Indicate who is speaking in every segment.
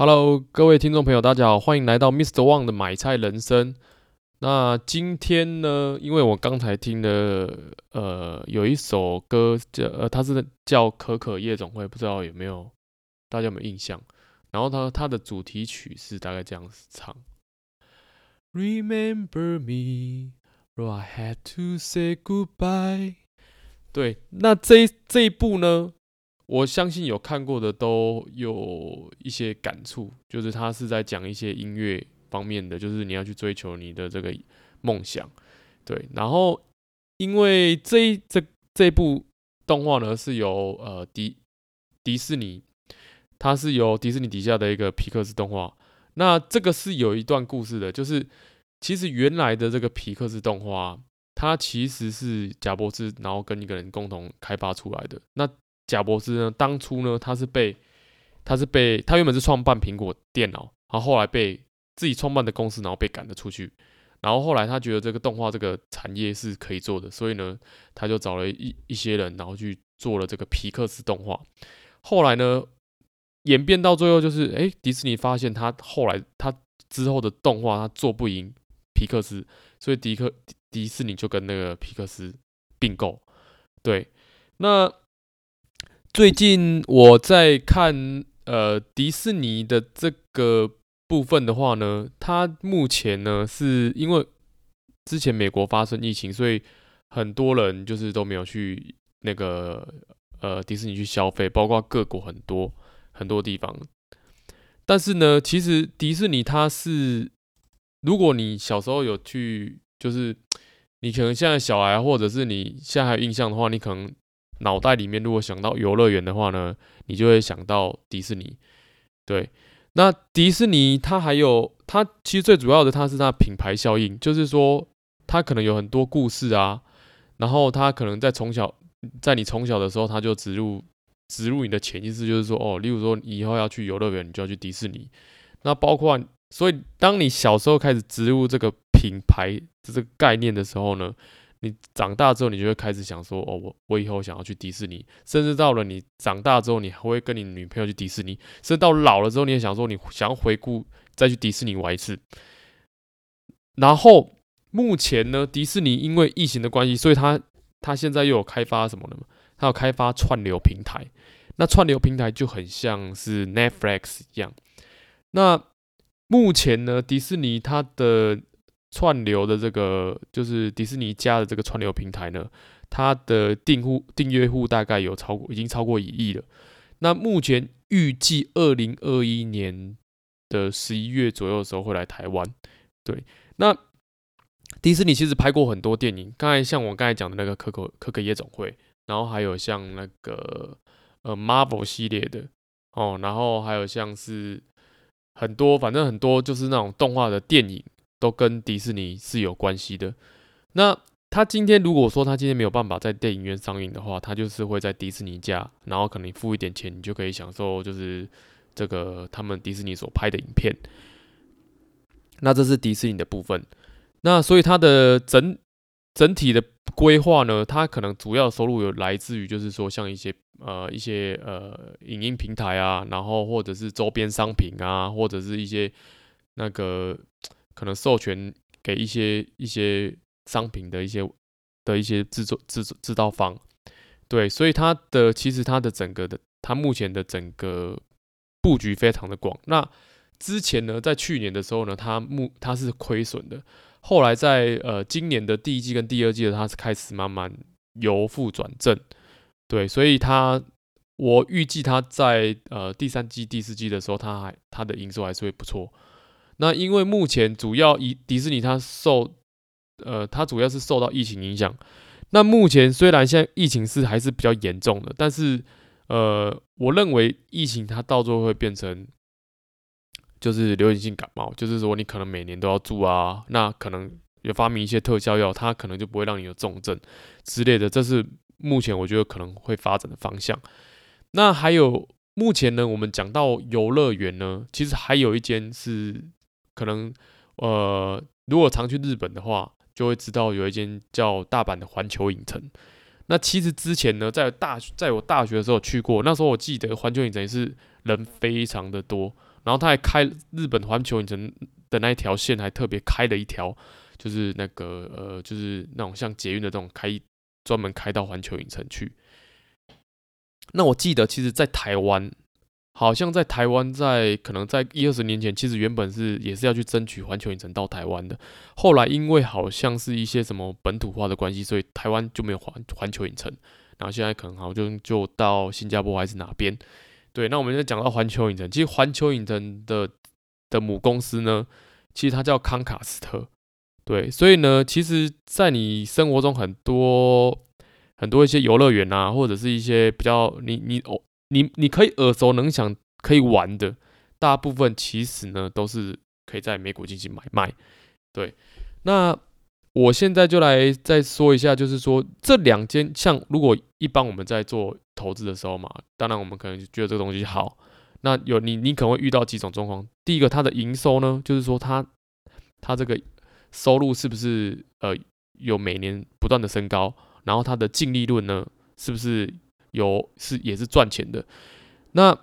Speaker 1: Hello，各位听众朋友，大家好，欢迎来到 Mr. Wang 的买菜人生。那今天呢，因为我刚才听的，呃，有一首歌叫，呃，它是叫《可可夜总会》，不知道有没有大家有没有印象？然后它它的主题曲是大概这样子唱：Remember me, or I had to say goodbye。对，那这这一部呢？我相信有看过的都有一些感触，就是他是在讲一些音乐方面的，就是你要去追求你的这个梦想，对。然后因为这这这部动画呢是由呃迪迪士尼，它是由迪士尼底下的一个皮克斯动画。那这个是有一段故事的，就是其实原来的这个皮克斯动画，它其实是贾伯斯然后跟一个人共同开发出来的。那贾伯斯呢？当初呢，他是被，他是被，他原本是创办苹果电脑，然后后来被自己创办的公司，然后被赶了出去。然后后来他觉得这个动画这个产业是可以做的，所以呢，他就找了一一些人，然后去做了这个皮克斯动画。后来呢，演变到最后就是，哎、迪士尼发现他后来他之后的动画他做不赢皮克斯，所以迪克迪士尼就跟那个皮克斯并购。对，那。最近我在看呃迪士尼的这个部分的话呢，它目前呢是因为之前美国发生疫情，所以很多人就是都没有去那个呃迪士尼去消费，包括各国很多很多地方。但是呢，其实迪士尼它是，如果你小时候有去，就是你可能现在小孩或者是你现在还有印象的话，你可能。脑袋里面如果想到游乐园的话呢，你就会想到迪士尼。对，那迪士尼它还有它其实最主要的，它是它品牌效应，就是说它可能有很多故事啊，然后它可能在从小在你从小的时候，它就植入植入你的潜意识，就是说哦，例如说你以后要去游乐园，你就要去迪士尼。那包括所以当你小时候开始植入这个品牌这个概念的时候呢，你长大之后，你就会开始想说：“哦，我我以后想要去迪士尼。”甚至到了你长大之后，你还会跟你女朋友去迪士尼。甚至到老了之后，你也想说你想要回顾再去迪士尼玩一次。然后目前呢，迪士尼因为疫情的关系，所以他他现在又有开发什么呢？他有开发串流平台。那串流平台就很像是 Netflix 一样。那目前呢，迪士尼它的串流的这个就是迪士尼家的这个串流平台呢，它的订户订阅户大概有超过，已经超过一亿了。那目前预计二零二一年的十一月左右的时候会来台湾。对，那迪士尼其实拍过很多电影，刚才像我刚才讲的那个可可可可夜总会，然后还有像那个呃 Marvel 系列的哦，然后还有像是很多，反正很多就是那种动画的电影。都跟迪士尼是有关系的。那他今天如果说他今天没有办法在电影院上映的话，他就是会在迪士尼家，然后可能付一点钱，你就可以享受就是这个他们迪士尼所拍的影片。那这是迪士尼的部分。那所以它的整整体的规划呢，它可能主要收入有来自于就是说像一些呃一些呃影音平台啊，然后或者是周边商品啊，或者是一些那个。可能授权给一些一些商品的一些的一些制作制制造方，对，所以它的其实它的整个的它目前的整个布局非常的广。那之前呢，在去年的时候呢，它目它是亏损的，后来在呃今年的第一季跟第二季的它是开始慢慢由负转正，对，所以它我预计它在呃第三季第四季的时候，它还它的营收还是会不错。那因为目前主要以迪士尼它受，呃，它主要是受到疫情影响。那目前虽然现在疫情是还是比较严重的，但是，呃，我认为疫情它到最后会变成，就是流行性感冒，就是说你可能每年都要住啊，那可能有发明一些特效药，它可能就不会让你有重症之类的。这是目前我觉得可能会发展的方向。那还有目前呢，我们讲到游乐园呢，其实还有一间是。可能，呃，如果常去日本的话，就会知道有一间叫大阪的环球影城。那其实之前呢，在大在我大学的时候去过，那时候我记得环球影城是人非常的多，然后他还开日本环球影城的那一条线，还特别开了一条，就是那个呃，就是那种像捷运的这种开，专门开到环球影城去。那我记得，其实，在台湾，好像在台湾，在可能在一二十年前，其实原本是也是要去争取环球影城到台湾的。后来因为好像是一些什么本土化的关系，所以台湾就没有环环球影城。然后现在可能好像就就到新加坡还是哪边？对，那我们就讲到环球影城，其实环球影城的的母公司呢，其实它叫康卡斯特。对，所以呢，其实，在你生活中很多很多一些游乐园啊，或者是一些比较你你哦你你可以耳熟能详可以玩的，大部分其实呢都是可以在美股进行买卖。对，那。我现在就来再说一下，就是说这两间，像如果一般我们在做投资的时候嘛，当然我们可能觉得这个东西好，那有你你可能会遇到几种状况。第一个，它的营收呢，就是说它它这个收入是不是呃有每年不断的升高，然后它的净利润呢，是不是有是也是赚钱的？那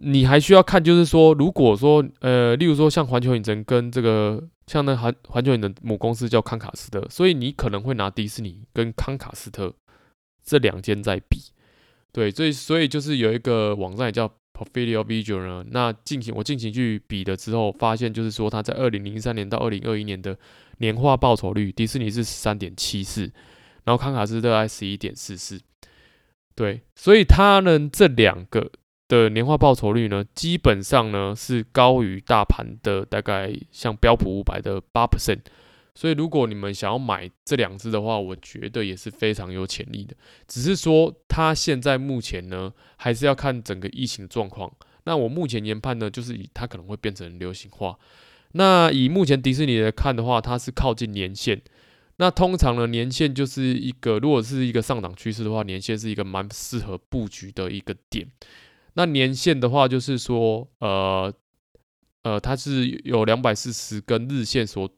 Speaker 1: 你还需要看，就是说，如果说呃，例如说像环球影城跟这个。像那环环球影城母公司叫康卡斯特，所以你可能会拿迪士尼跟康卡斯特这两间在比，对，所以所以就是有一个网站也叫 Portfolio Visual 呢，那进行我进行去比了之后，发现就是说它在二零零三年到二零二一年的年化报酬率，迪士尼是十三点七四，然后康卡斯特在十一点四四，对，所以它呢这两个。的年化报酬率呢，基本上呢是高于大盘的，大概像标普五百的八 percent。所以如果你们想要买这两只的话，我觉得也是非常有潜力的。只是说它现在目前呢，还是要看整个疫情状况。那我目前研判呢，就是以它可能会变成流行化。那以目前迪士尼来看的话，它是靠近年线。那通常呢，年线就是一个，如果是一个上涨趋势的话，年线是一个蛮适合布局的一个点。那年线的话，就是说，呃，呃，它是有两百四十根日线所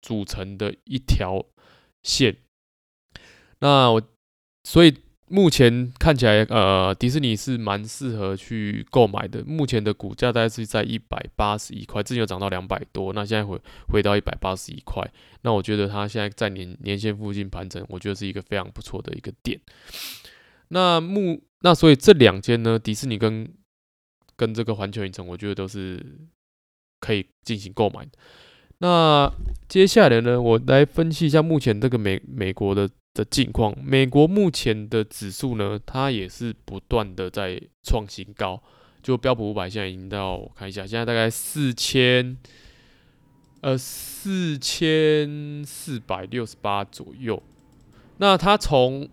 Speaker 1: 组成的一条线。那我所以目前看起来，呃，迪士尼是蛮适合去购买的。目前的股价大概是在一百八十一块，之前有涨到两百多，那现在回回到一百八十一块。那我觉得它现在在年年线附近盘整，我觉得是一个非常不错的一个点。那目那所以这两间呢，迪士尼跟跟这个环球影城，我觉得都是可以进行购买。那接下来呢，我来分析一下目前这个美美国的的境况。美国目前的指数呢，它也是不断的在创新高。就标普五百现在已经到，我看一下，现在大概四千呃四千四百六十八左右。那它从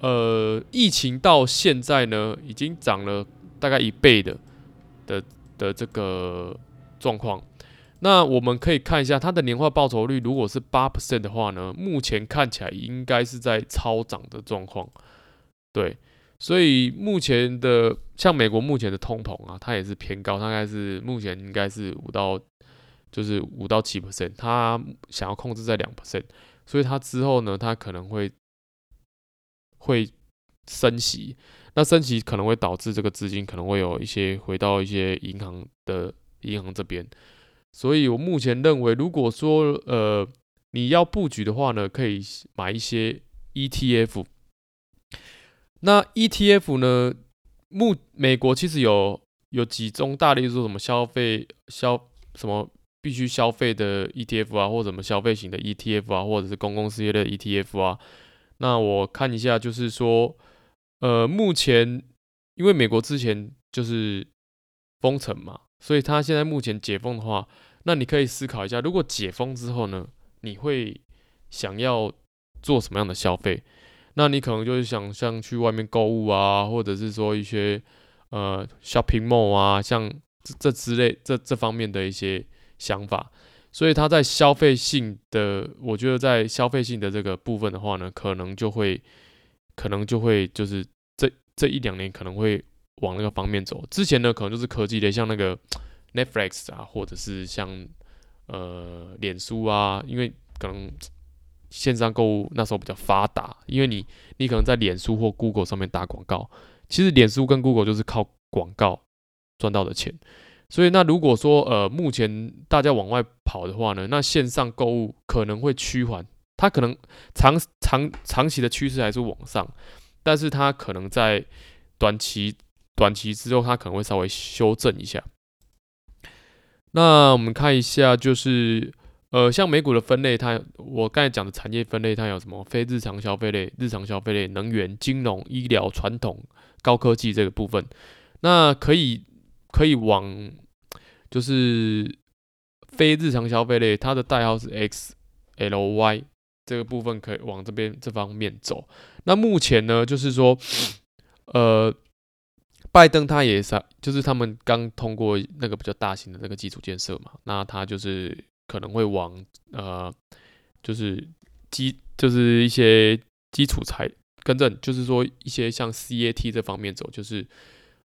Speaker 1: 呃，疫情到现在呢，已经涨了大概一倍的的的这个状况。那我们可以看一下它的年化报酬率，如果是八 percent 的话呢，目前看起来应该是在超涨的状况。对，所以目前的像美国目前的通膨啊，它也是偏高，大概是目前应该是五到就是五到七 percent，它想要控制在两 percent，所以它之后呢，它可能会。会升息，那升息可能会导致这个资金可能会有一些回到一些银行的银行这边，所以我目前认为，如果说呃你要布局的话呢，可以买一些 ETF。那 ETF 呢，目美国其实有有几种大类，说什么消费消什么必须消费的 ETF 啊，或者什么消费型的 ETF 啊，或者是公共事业的 ETF 啊。那我看一下，就是说，呃，目前因为美国之前就是封城嘛，所以他现在目前解封的话，那你可以思考一下，如果解封之后呢，你会想要做什么样的消费？那你可能就是想像去外面购物啊，或者是说一些呃 shopping mall 啊，像这这之类这这方面的一些想法。所以它在消费性的，我觉得在消费性的这个部分的话呢，可能就会，可能就会就是这这一两年可能会往那个方面走。之前呢，可能就是科技类，像那个 Netflix 啊，或者是像呃脸书啊，因为可能线上购物那时候比较发达，因为你你可能在脸书或 Google 上面打广告，其实脸书跟 Google 就是靠广告赚到的钱。所以那如果说呃目前大家往外跑的话呢，那线上购物可能会趋缓，它可能长长长期的趋势还是往上，但是它可能在短期短期之后，它可能会稍微修正一下。那我们看一下，就是呃，像美股的分类，它我刚才讲的产业分类，它有什么非日常消费类、日常消费类、能源、金融、医疗、传统、高科技这个部分。那可以可以往就是非日常消费类，它的代号是 XLY 这个部分可以往这边这方面走。那目前呢，就是说呃。拜登他也是，就是他们刚通过那个比较大型的那个基础建设嘛，那他就是可能会往呃，就是基就是一些基础材更正，就是说一些像 CAT 这方面走，就是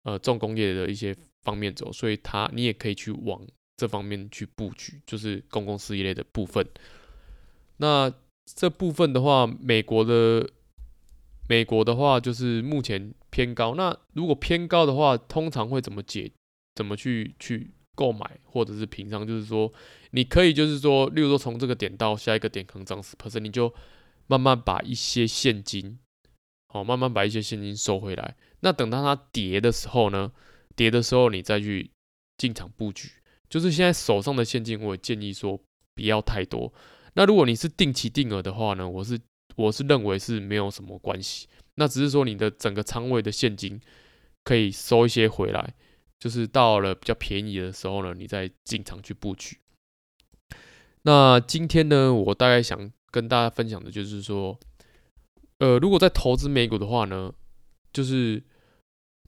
Speaker 1: 呃重工业的一些方面走，所以他你也可以去往这方面去布局，就是公共事业类的部分。那这部分的话，美国的。美国的话就是目前偏高，那如果偏高的话，通常会怎么解？怎么去去购买或者是平仓？就是说，你可以就是说，例如说从这个点到下一个点可能涨十 percent，你就慢慢把一些现金，好，慢慢把一些现金收回来。那等到它跌的时候呢，跌的时候你再去进场布局。就是现在手上的现金，我建议说不要太多。那如果你是定期定额的话呢，我是。我是认为是没有什么关系，那只是说你的整个仓位的现金可以收一些回来，就是到了比较便宜的时候呢，你再进场去布局。那今天呢，我大概想跟大家分享的就是说，呃，如果在投资美股的话呢，就是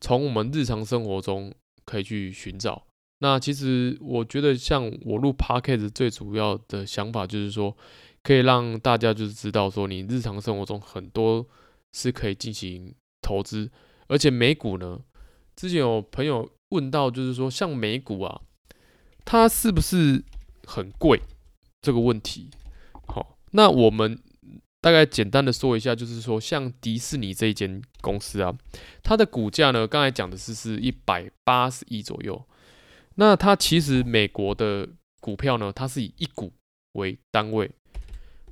Speaker 1: 从我们日常生活中可以去寻找。那其实我觉得，像我录 Podcast 最主要的想法就是说。可以让大家就是知道说，你日常生活中很多是可以进行投资，而且美股呢，之前有朋友问到，就是说像美股啊，它是不是很贵这个问题？好，那我们大概简单的说一下，就是说像迪士尼这一间公司啊，它的股价呢，刚才讲的是是一百八十亿左右，那它其实美国的股票呢，它是以一股为单位。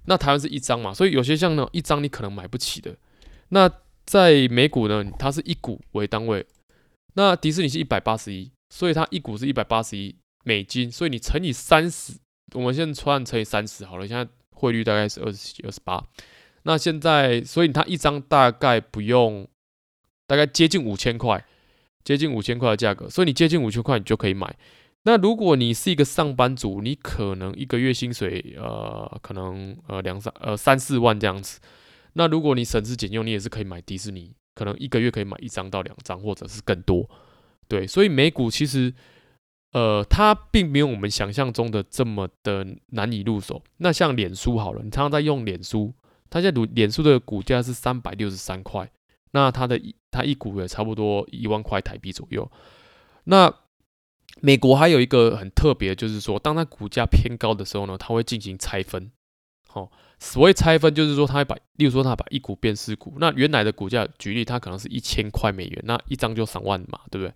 Speaker 1: 那台湾是一张嘛，所以有些像那种一张你可能买不起的。那在美股呢，它是一股为单位。那迪士尼是一百八十一，所以它一股是一百八十一美金，所以你乘以三十，我们现在算乘以三十好了。现在汇率大概是二十七、二十八。那现在，所以它一张大概不用，大概接近五千块，接近五千块的价格，所以你接近五千块，你就可以买。那如果你是一个上班族，你可能一个月薪水呃，可能呃两三呃三四万这样子。那如果你省吃俭用，你也是可以买迪士尼，可能一个月可以买一张到两张，或者是更多。对，所以美股其实呃，它并没有我们想象中的这么的难以入手。那像脸书好了，你常常在用脸书，它现在脸书的股价是三百六十三块，那它的它一股也差不多一万块台币左右。那美国还有一个很特别，就是说，当它股价偏高的时候呢，它会进行拆分。好，所谓拆分，就是说，它会把，例如说，它把一股变四股。那原来的股价，举例，它可能是一千块美元，那一张就三万嘛，对不对？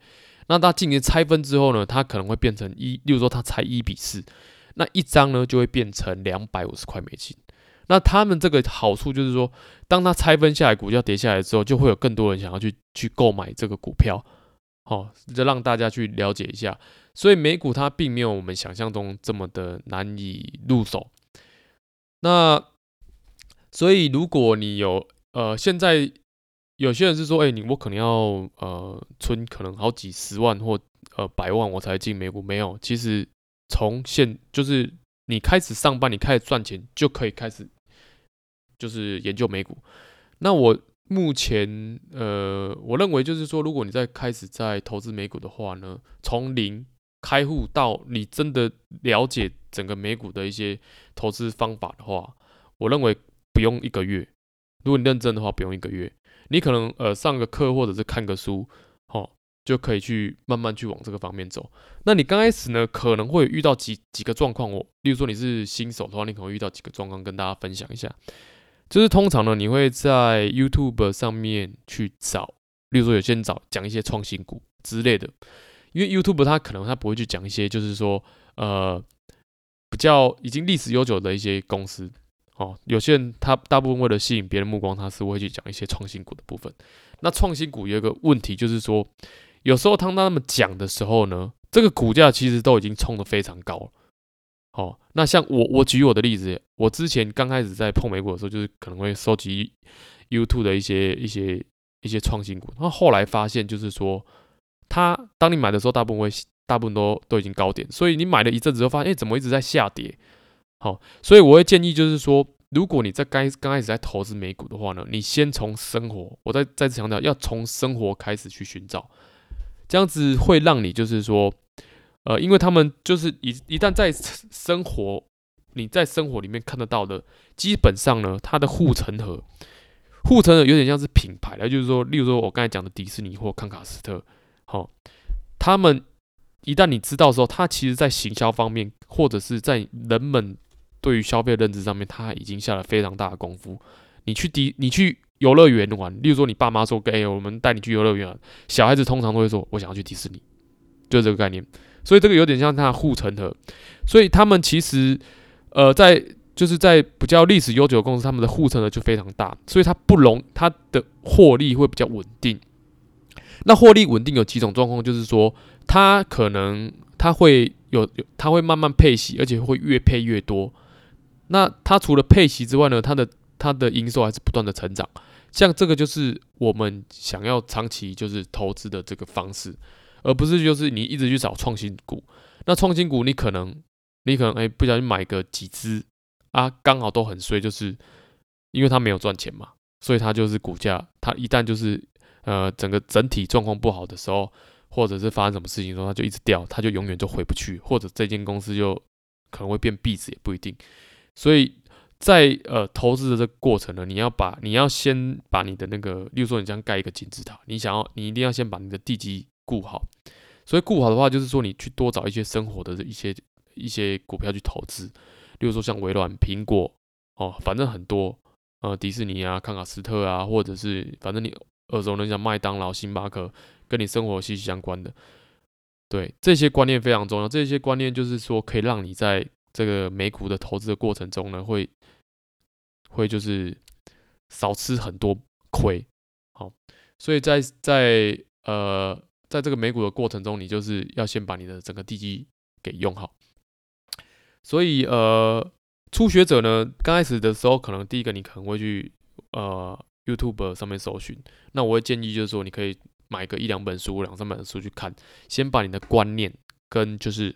Speaker 1: 那它进行拆分之后呢，它可能会变成一，例如说，它拆一比四，那一张呢就会变成两百五十块美金。那他们这个好处就是说，当它拆分下来，股价跌下来之后，就会有更多人想要去去购买这个股票。好，就让大家去了解一下，所以美股它并没有我们想象中这么的难以入手。那所以如果你有呃，现在有些人是说，哎、欸，你我可能要呃存可能好几十万或呃百万我才进美股，没有，其实从现就是你开始上班，你开始赚钱就可以开始就是研究美股。那我。目前，呃，我认为就是说，如果你在开始在投资美股的话呢，从零开户到你真的了解整个美股的一些投资方法的话，我认为不用一个月。如果你认真的话，不用一个月，你可能呃上个课或者是看个书，哦，就可以去慢慢去往这个方面走。那你刚开始呢，可能会遇到几几个状况哦，例如说你是新手的话，你可能遇到几个状况，跟大家分享一下。就是通常呢，你会在 YouTube 上面去找，例如说有些人找讲一些创新股之类的，因为 YouTube 它可能它不会去讲一些就是说呃比较已经历史悠久的一些公司哦，有些人他大部分为了吸引别人目光，他是会去讲一些创新股的部分。那创新股有一个问题就是说，有时候当他们讲的时候呢，这个股价其实都已经冲得非常高了。哦，那像我我举我的例子，我之前刚开始在碰美股的时候，就是可能会收集 YouTube 的一些一些一些创新股，然后来发现就是说，它当你买的时候，大部分会大部分都都已经高点，所以你买了一阵子之后发现，哎，怎么一直在下跌？好，所以我会建议就是说，如果你在刚刚开始在投资美股的话呢，你先从生活，我再再次强调，要从生活开始去寻找，这样子会让你就是说。呃，因为他们就是一一旦在生活，你在生活里面看得到的，基本上呢，它的护城河，护城河有点像是品牌了，就是说，例如说我刚才讲的迪士尼或康卡斯特，好、哦，他们一旦你知道的时候，它其实在行销方面，或者是在人们对于消费认知上面，它已经下了非常大的功夫。你去迪，你去游乐园玩，例如说你爸妈说，哎，我们带你去游乐园，小孩子通常都会说，我想要去迪士尼，就这个概念。所以这个有点像它的护城河，所以他们其实，呃，在就是在比较历史悠久的公司，他们的护城河就非常大，所以它不容它的获利会比较稳定。那获利稳定有几种状况，就是说它可能它会有有它会慢慢配息，而且会越配越多。那它除了配息之外呢，它的它的营收还是不断的成长。像这个就是我们想要长期就是投资的这个方式。而不是就是你一直去找创新股，那创新股你可能你可能哎、欸、不小心买个几只啊，刚好都很衰，就是因为它没有赚钱嘛，所以它就是股价，它一旦就是呃整个整体状况不好的时候，或者是发生什么事情的时候，它就一直掉，它就永远就回不去，或者这间公司就可能会变壁纸也不一定。所以在呃投资的这个过程呢，你要把你要先把你的那个，例如说你这样盖一个金字塔，你想要你一定要先把你的地基。顾好，所以顾好的话，就是说你去多找一些生活的一些一些股票去投资，例如说像微软、苹果哦，反正很多，呃，迪士尼啊、康卡斯特啊，或者是反正你耳熟能详麦当劳、星巴克，跟你生活息息相关的，对，这些观念非常重要。这些观念就是说，可以让你在这个美股的投资的过程中呢，会会就是少吃很多亏。好，所以在在呃。在这个美股的过程中，你就是要先把你的整个地基给用好。所以，呃，初学者呢，刚开始的时候，可能第一个你可能会去呃 YouTube 上面搜寻。那我会建议就是说，你可以买个一两本书、两三本书去看，先把你的观念跟就是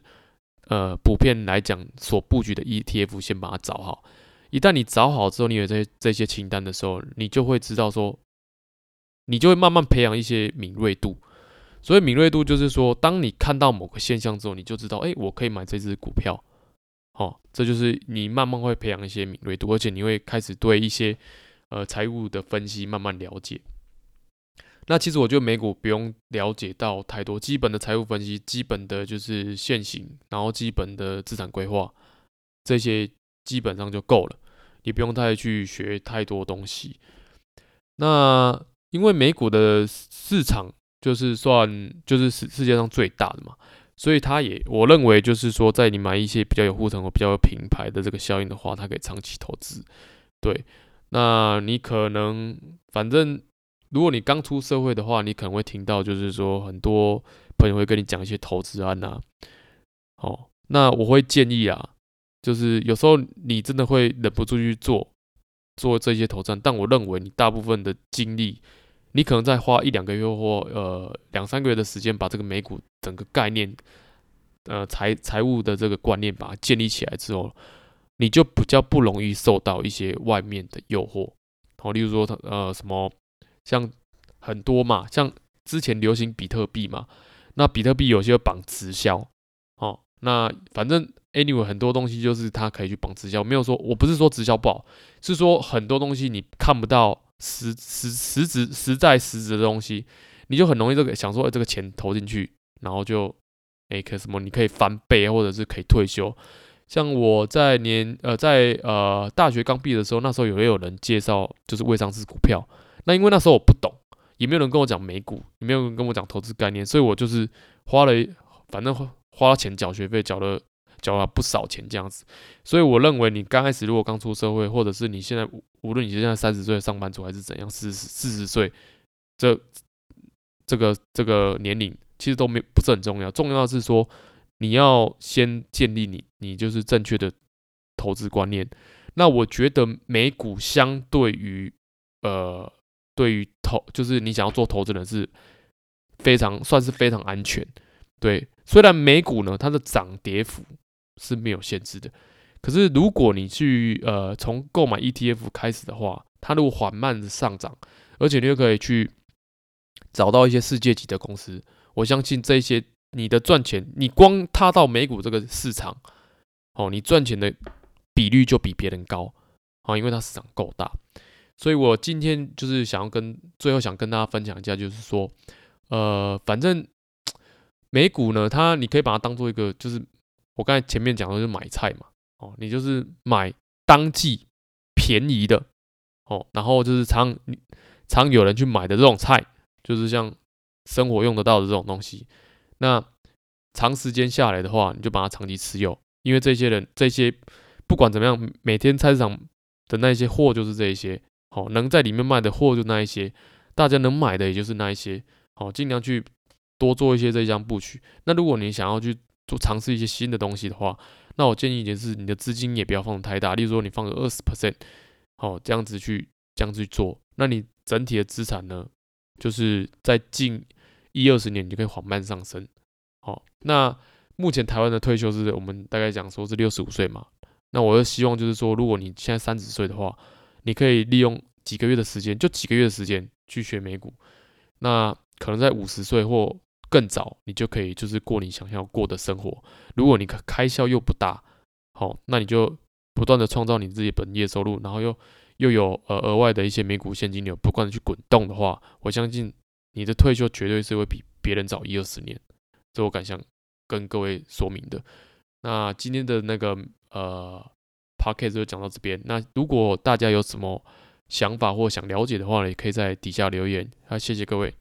Speaker 1: 呃普遍来讲所布局的 ETF 先把它找好。一旦你找好之后，你有这些这些清单的时候，你就会知道说，你就会慢慢培养一些敏锐度。所以敏锐度就是说，当你看到某个现象之后，你就知道，哎，我可以买这只股票。好，这就是你慢慢会培养一些敏锐度，而且你会开始对一些呃财务的分析慢慢了解。那其实我觉得美股不用了解到太多，基本的财务分析，基本的就是现行，然后基本的资产规划，这些基本上就够了，你不用太去学太多东西。那因为美股的市场。就是算就是世世界上最大的嘛，所以它也我认为就是说，在你买一些比较有护城河、比较有品牌的这个效应的话，它可以长期投资。对，那你可能反正如果你刚出社会的话，你可能会听到就是说很多朋友会跟你讲一些投资案呐。哦，那我会建议啊，就是有时候你真的会忍不住去做做这些投资，但我认为你大部分的精力。你可能再花一两个月或呃两三个月的时间，把这个美股整个概念，呃财财务的这个观念把它建立起来之后，你就比较不容易受到一些外面的诱惑。好，例如说呃什么像很多嘛，像之前流行比特币嘛，那比特币有些绑直销，哦，那反正 anyway 很多东西就是它可以去绑直销，没有说我不是说直销不好，是说很多东西你看不到。实实实质实在实质的东西，你就很容易这个想说，这个钱投进去，然后就，哎、欸，可什么你可以翻倍，或者是可以退休。像我在年呃在呃大学刚毕业的时候，那时候有没有人介绍就是未上市股票？那因为那时候我不懂，也没有人跟我讲美股，也没有人跟我讲投资概念，所以我就是花了反正花了钱缴学费，缴了缴了不少钱这样子。所以我认为你刚开始如果刚出社会，或者是你现在无论你现在三十岁上班族还是怎样，四十四十岁，这这个这个年龄其实都没不是很重要，重要的是说你要先建立你你就是正确的投资观念。那我觉得美股相对于呃，对于投就是你想要做投资人是非常算是非常安全。对，虽然美股呢它的涨跌幅是没有限制的，可是如果你去呃从购买 ETF 开始的话，它如果缓慢的上涨，而且你又可以去找到一些世界级的公司，我相信这些你的赚钱，你光踏到美股这个市场，哦，你赚钱的。比率就比别人高啊，因为它市场够大，所以我今天就是想要跟最后想跟大家分享一下，就是说，呃，反正美股呢，它你可以把它当做一个，就是我刚才前面讲的就是买菜嘛，哦，你就是买当季便宜的哦，然后就是常常有人去买的这种菜，就是像生活用得到的这种东西，那长时间下来的话，你就把它长期持有，因为这些人这些。不管怎么样，每天菜市场的那些货就是这一些，好，能在里面卖的货就那一些，大家能买的也就是那一些，好，尽量去多做一些这项布局。那如果你想要去做尝试一些新的东西的话，那我建议一点是，你的资金也不要放太大，例如说你放个二十 percent，好，这样子去这样子去做，那你整体的资产呢，就是在近一二十年，你就可以缓慢上升。好，那目前台湾的退休是我们大概讲说是六十五岁嘛。那我就希望就是说，如果你现在三十岁的话，你可以利用几个月的时间，就几个月的时间去学美股。那可能在五十岁或更早，你就可以就是过你想要过的生活。如果你开开销又不大，好，那你就不断的创造你自己本业收入，然后又又有呃额外的一些美股现金流，不断的去滚动的话，我相信你的退休绝对是会比别人早一二十年。这我敢想跟各位说明的。那今天的那个。呃 p o c k e t 就讲到这边。那如果大家有什么想法或想了解的话呢，也可以在底下留言。啊，谢谢各位。